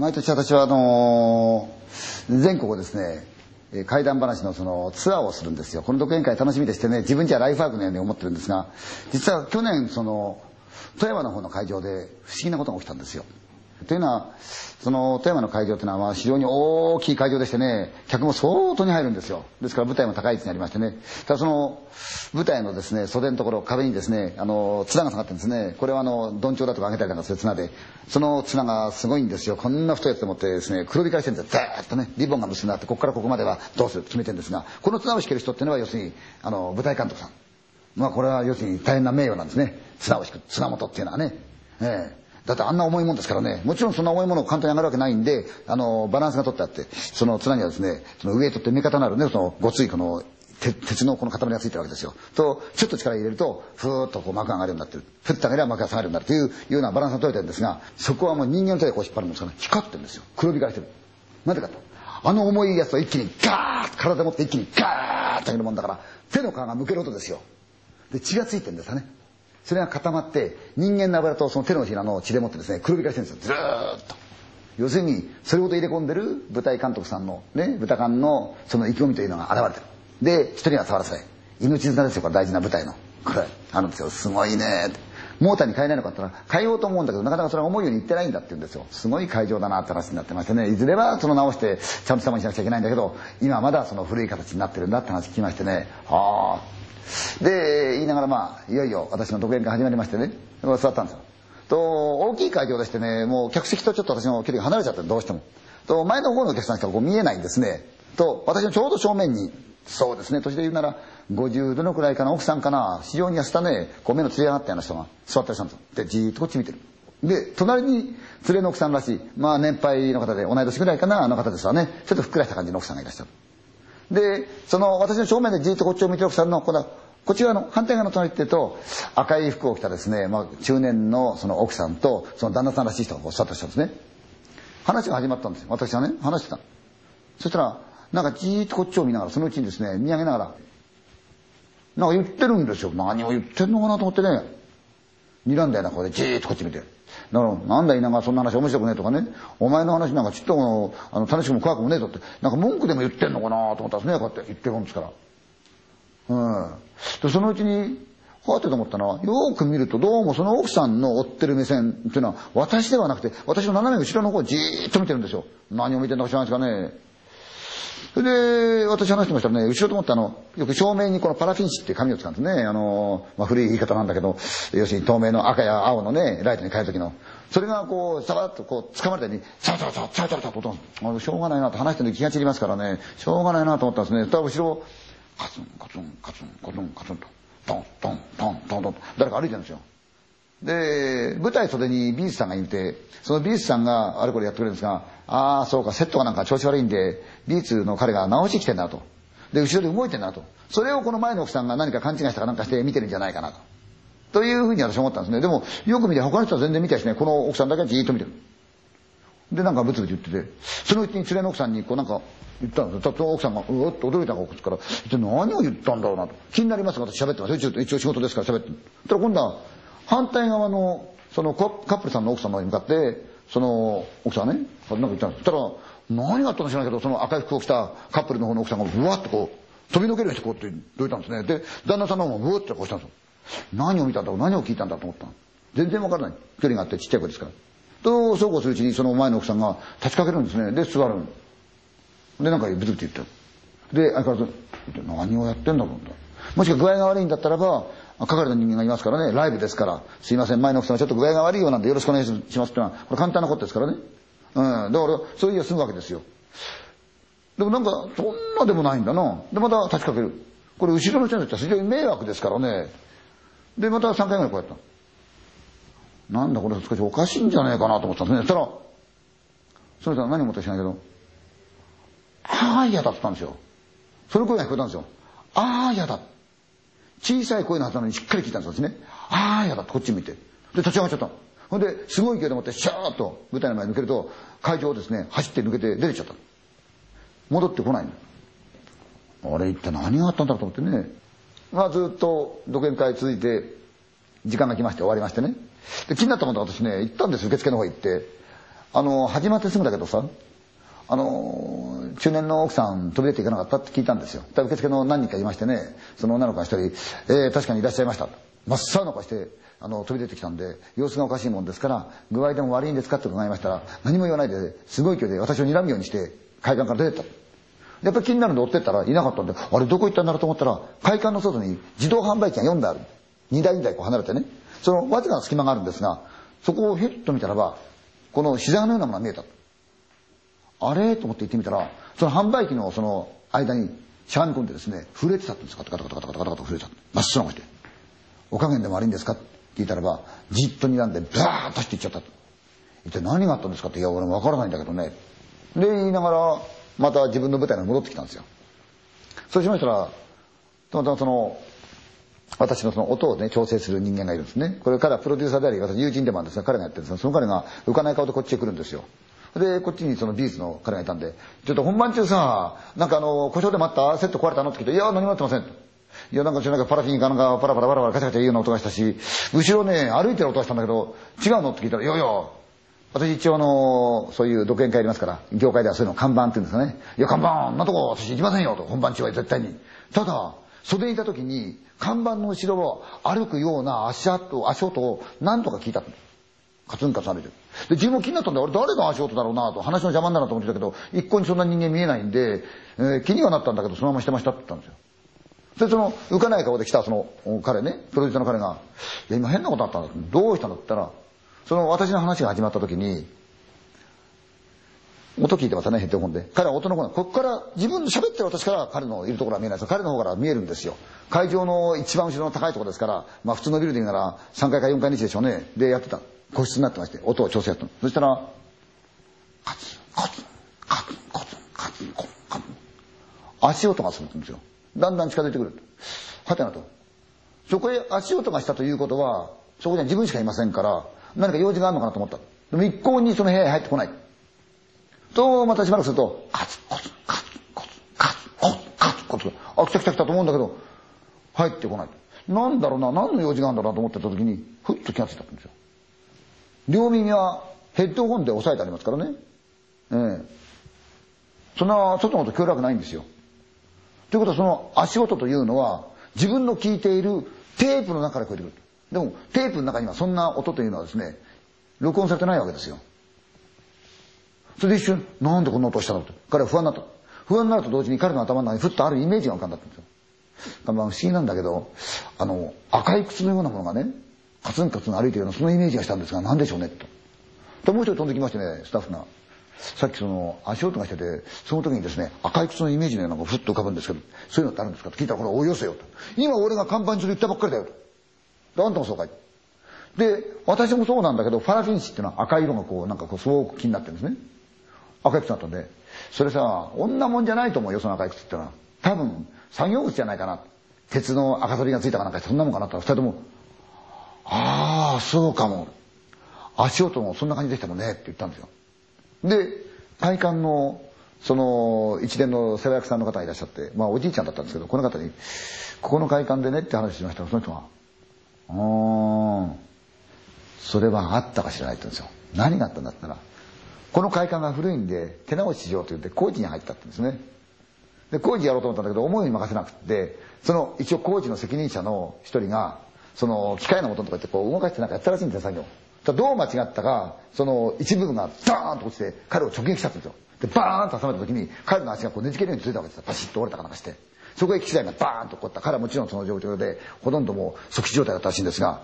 毎年私はあのー全国をですね、え怪談話のそのツアーをするんですよ。この独演会楽しみでしてね、自分じゃライフワークのように思ってるんですが、実は去年その、富山の方の会場で不思議なことが起きたんですよ。というのは、その富山の会場というのは非常に大きい会場でしてね、客も相当に入るんですよ。ですから舞台も高い位置にありましてね。ただその舞台のですね、袖のところ、壁にですね、あの、綱が下がってるんですね。これはあの、鈍調だとか上げたりなんかする綱で、その綱がすごいんですよ。こんな太いやつでもってですね、黒光りしてるんですよ。ザーッとね、リボンが結んであって、ここからここまではどうするって決めてるんですが、この綱を引ける人っていうのは要するに、あの、舞台監督さん。まあこれは要するに大変な名誉なんですね。綱を引く、綱元っていうのはね。ええだってあんな重いもんですからね。もちろんそんな重いものを簡単に上がるわけないんで、あの、バランスが取ってあって、その綱にはですね、その上へ取って目方のあるね、そのごついこの、鉄のこの塊がついてるわけですよ。と、ちょっと力入れると、ふーっとこう幕が上がるようになってる。ふって上げれば幕が下がるようになるというようなバランスが取れてるんですが、そこはもう人間の手でこう引っ張るんですから、光ってるんですよ。黒光りしてる。なぜかと。あの重いやつを一気にガーッと体で持って一気にガーッと上げるもんだから、手の皮がむける音ですよ。で、血がついてるんですよね。それが固まって、人間の油とその手のひらの血でもってですね、黒光りしてるんですよ。ずっと。要するに、それほど入れ込んでる舞台監督さんの、ね、舞台館のその意気込みというのが現れてる。で、人には触らせない。命綱ですよ、これ大事な舞台の。これ、あるんですよ。すごいねって。モーターに変えないのかって言ったら、変えようと思うんだけど、なかなかそれは思うようにいってないんだって言うんですよ。すごい会場だなって話になってましてね、いずれはその直して、ちゃんと様にしなくちゃいけないんだけど、今まだその古い形になってるんだって話聞きましてね、ああ、で、言いながらまあ、いよいよ私の独演会始まりましてね、座ったんですよ。と、大きい会場でしてね、もう客席とちょっと私の距離が離れちゃってどうしても。と、前の方のお客さんしかこう見えないんですね。と、私のちょうど正面に、そうですね、年で言うなら、50度のくらいかな、奥さんかな、非常に痩せたね、こう目のつり上がったような人が座ったりしたんですよ。で、じーっとこっち見てる。で、隣に連れの奥さんらしい、まあ年配の方で同い年ぐらいかな、あの方ですわね、ちょっとふっくらした感じの奥さんがいらっしゃる。で、その私の正面でじっとこっちを見てる奥さんの、このこっち側の反対側の隣っていうと、赤い服を着たですね、まあ中年のその奥さんと、その旦那さんらしい人がこう座ってらっしゃるんですね。話が始まったんですよ。私はね、話してた。そしたら、なんかじーっとこっちを見ながら、そのうちにですね、見上げながら、なんか言ってるんですよ。何を言ってんのかなと思ってね。睨んだような顔でじーっとこっち見て。だから、なんだ稲川そんな話面白くねえとかね。お前の話なんかちっとあの楽しくも怖くもねえとって。なんか文句でも言ってんのかなと思ったんですね。こうやって言ってるもんですから。うん。で、そのうちに、はってと思ったのは、よく見るとどうもその奥さんの追ってる目線っていうのは、私ではなくて、私の斜め後ろの方をじーっと見てるんですよ。何を見てるのか知らないですかね。それで、私話してましたらね、後ろと思ったの、よく照明にこのパラフィン紙って紙を使うんですね。あの、まあ、古い言い方なんだけど、要するに透明の赤や青のね、ライトに変える時の。それがこう、さらっとこう、掴まれたように、さらさらさらさらさらと音が、しょうがないなと話してるの気が散りますからね、しょうがないなと思ったんですね。そしたら後ろ、カツンカツンカツンカツンカツンと、トントントントントン、誰か歩いてるんですよ。で、舞台袖に美術さんがいて、その美術さんがあれこれやってくれるんですが、ああ、そうか、セットがなんか調子悪いんで、美術の彼が直してきてんだと。で、後ろで動いてんだと。それをこの前の奥さんが何か勘違いしたかなんかして見てるんじゃないかなと。というふうに私思ったんですね。でも、よく見て、他の人は全然見てないしね、この奥さんだけはじーっと見てる。で、なんかブツブツ言ってて、そのうちに連れの奥さんに、こうなんか、言ったんですよ。その奥さんが、うわっと驚いた顔こっちから、一体何を言ったんだろうなと。気になりますが、私喋ってますよ。一応一応仕事ですから喋って。たら今度は、反対側の、そのカップルさんの奥さんの方に向かって、その奥さんね、なんか言ったんです。そしたら、何があったの知らないけど、その赤い服を着たカップルの方の奥さんがブワッとこう、飛び抜けるようにしてこうってどいたんですね。で、旦那さんの方もブワッとこうしたんですよ。何を見たんだろう何を聞いたんだと思った。全然わからない。距離があってちっちゃい子ですから。と、そうこうするうちにその前の奥さんが立ちかけるんですね。で、座る。で、なんかブツブツ言ってる。で、相変わらず、何をやってんだろうもしくは具合が悪いんだったらば、係の人間がいますからね、ライブですから、すいません、前の奥さんはちょっと具合が悪いようなんでよろしくお願いしますってのは、これ簡単なことですからね。うん、だから、そういう日は済むわけですよ。でもなんか、そんなでもないんだな。で、また立ちかける。これ後ろの人にとっては非常に迷惑ですからね。で、また3回ぐらいこうやった。なんだこれ少しおかしいんじゃないかなと思ったんですね。そしたら、その人は何を思ったか知らないけど、ああ、嫌だって言ったんですよ。その声が聞こえたんですよ。ああ、嫌だ。小さい声のはずなのにしっかり聞いたんですね。ああ、嫌だこっち見て。で、立ち上がっちゃった。ほんで、すごい勢いでもって、シャーッと舞台の前に抜けると、会場をですね、走って抜けて出てっちゃった。戻ってこないの。あれ一体何があったんだろうと思ってね。まあずっと独演会続いて、時間が来まして終わりましてね。で、気になったもんで私ね、行ったんです、受付の方行って。あの始まってすぐだけどさあの中年の奥さん飛び出ていかなかったって聞いたんですよ。受付の何人かいましてねその女の子が一人「えー、確かにいらっしゃいました」真っ青な顔してあの飛び出てきたんで様子がおかしいもんですから「具合でも悪いんですか?」って伺いましたら何も言わないですごい勢いで私を睨むようにして会館から出てった。やっぱり気になるんで追ってったらいなかったんであれどこ行ったんだろうと思ったら会館の外に自動販売機が4台ある。2台2台こう離れてね。そのわずかな隙間があるんですがそこをひゅっと見たらばこの膝のようなものが見えた。あれ？と思って行ってみたら、その販売機のその間にしゃがみ込んでですね、震えてたんです。カタカタカタカタカタカタカタ震えてた。真っ白なして。お加減でも悪いんですかって聞いたらば、じっと睨んで、バーッとしていっちゃったと。一体何があったんですかって、いや、俺もわからないんだけどね。で、言いながら、また自分の舞台に戻ってきたんですよ。そうしましたら、たまたまその、私のその音をね、調整する人間がいるんですね。これ彼はプロデューサーであり、私友人でもあるんですが、彼がやってるんですが、その彼が浮かない顔でこっちへ来るんですよ。で、こっちにそのビーズの彼がいたんで、ちょっと本番中さ、なんかあの、故障でもあった？セット壊れたの？って聞いて、いや、何もあってません。いや、なんか知らないけど、パラフィンかなんかパラパラパラパラカチャカチャ言うような音がしたし、後ろね、歩いてる音がしたんだけど、違うのって聞いたら、いやいや、私一応あの、そういう独演会ありますから、業界ではそういうの看板って言うんですかね。いや、看板、なとこ私行きませんよと、本番中は絶対に。ただ、袖にいた時に、看板の後ろを歩くような足跡、足音を何とか聞いた。カツンカツン歩いてる。で、自分も気になったんだ俺誰の足音だろうなと、話の邪魔になると思ってたけど、一向にそんな人間見えないんで、えー、気にはなったんだけど、そのまましてましたって言ったんですよ。で、その、浮かない顔で来たその、彼ね、プロデューサーの彼が、いや、今変なことあったんだどうしたんだって言ったら、その私の話が始まった時に、音聞いてまたね、ヘッドホンで。彼は音の子なここから自分で喋ってる私から彼のいるところは見えないです彼の方から見えるんですよ。会場の一番後ろの高いところですから、まあ普通のビルディングなら3階か4階にでしょうね。で、やってた。個室になってまして、音を調整やったの。そしたら、カツン、カツン、カツン、カツン、カツン、コン、カツン。足音がするんですよ。だんだん近づいてくる。はてなと。そこへ足音がしたということは、そこには自分しかいませんから、何か用事があるのかなと思った。でも一向にその部屋へ入ってこない。と、またしばらくすると、カツコツカツコツカツコツカツコツあ、来た来た来たと思うんだけど、入ってこない。なんだろうな、何の用事があるんだろうなと思ってた時に、ふっと気がついたんですよ。両耳はヘッドホンで押さえてありますからね。ええ。そんな外の音聞こえるわけないんですよ。ということはその足音というのは自分の聞いているテープの中から聞こえてくる。でもテープの中にはそんな音というのはですね、録音されてないわけですよ。それで一瞬、なんでこんな音したのと。彼は不安になった。不安になると同時に彼の頭の中にふっとあるイメージが浮かんだったんですよ。まあ不思議なんだけど、あの、赤い靴のようなものがね、カツンカツン歩いてるようなそのイメージがしたんですが何でしょうねと。ともう一人飛んできましてねスタッフが。さっきその足音がしててその時にですね赤い靴のイメージのようなのがふっと浮かぶんですけどそういうのってあるんですか？と。聞いたらこれおよせよと。今俺が看板にする言ったばっかりだよと。あんたもそうかい？で私もそうなんだけどファラフィン紙っていうのは赤い色がこうなんかこうすごく気になってるんですね。赤い靴だったんで。それさ女もんじゃないと思うよその赤い靴ってのは。多分作業靴じゃないかな。鉄の赤取りがついたかなんかそんなもんかなと。二人ともああ、そうかも。足音もそんな感じでしたもんねって言ったんですよ。で、会館の、その、一連の世話役さんの方がいらっしゃって、まあおじいちゃんだったんですけど、この方に、ここの会館でねって話しましたら、その人が、うーん、それはあったか知らないって言うんですよ。何があったんだったら、この会館が古いんで、手直ししようと言って工事に入ったって言うんですね。で、工事やろうと思ったんだけど、思いに任せなくて、その一応工事の責任者の一人が、その機械の元ととかってこう動かしてなんかやったらしいんですよ、作業。どう間違ったか、その一部分がダーンと落ちて彼を直撃したんですよ。で、バーンと挟まれた時に彼の足がこうねじけるようについたわけですよ。パシッと折れたかなんかして。そこへ機材がバーンと起こった。彼はもちろんその状況で、ほとんどもう即死状態だったらしいんですが、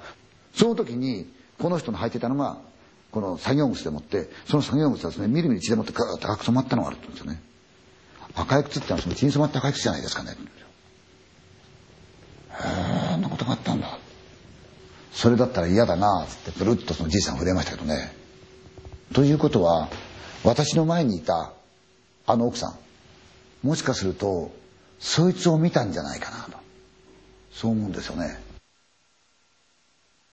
その時に、この人の履いてたのが、この作業靴でもって、その作業靴はですね、みるみる血でもってグーッと赤く染まったのがあるって言うんですよね。赤い靴ってのはその血に染まった赤い靴じゃないですかね。へえ、あんなことがあったんだ。それだったら嫌だなつってブルッとそのじいさん触れましたけどね。ということは私の前にいたあの奥さんもしかするとそいつを見たんじゃないかなとそう思うんですよね。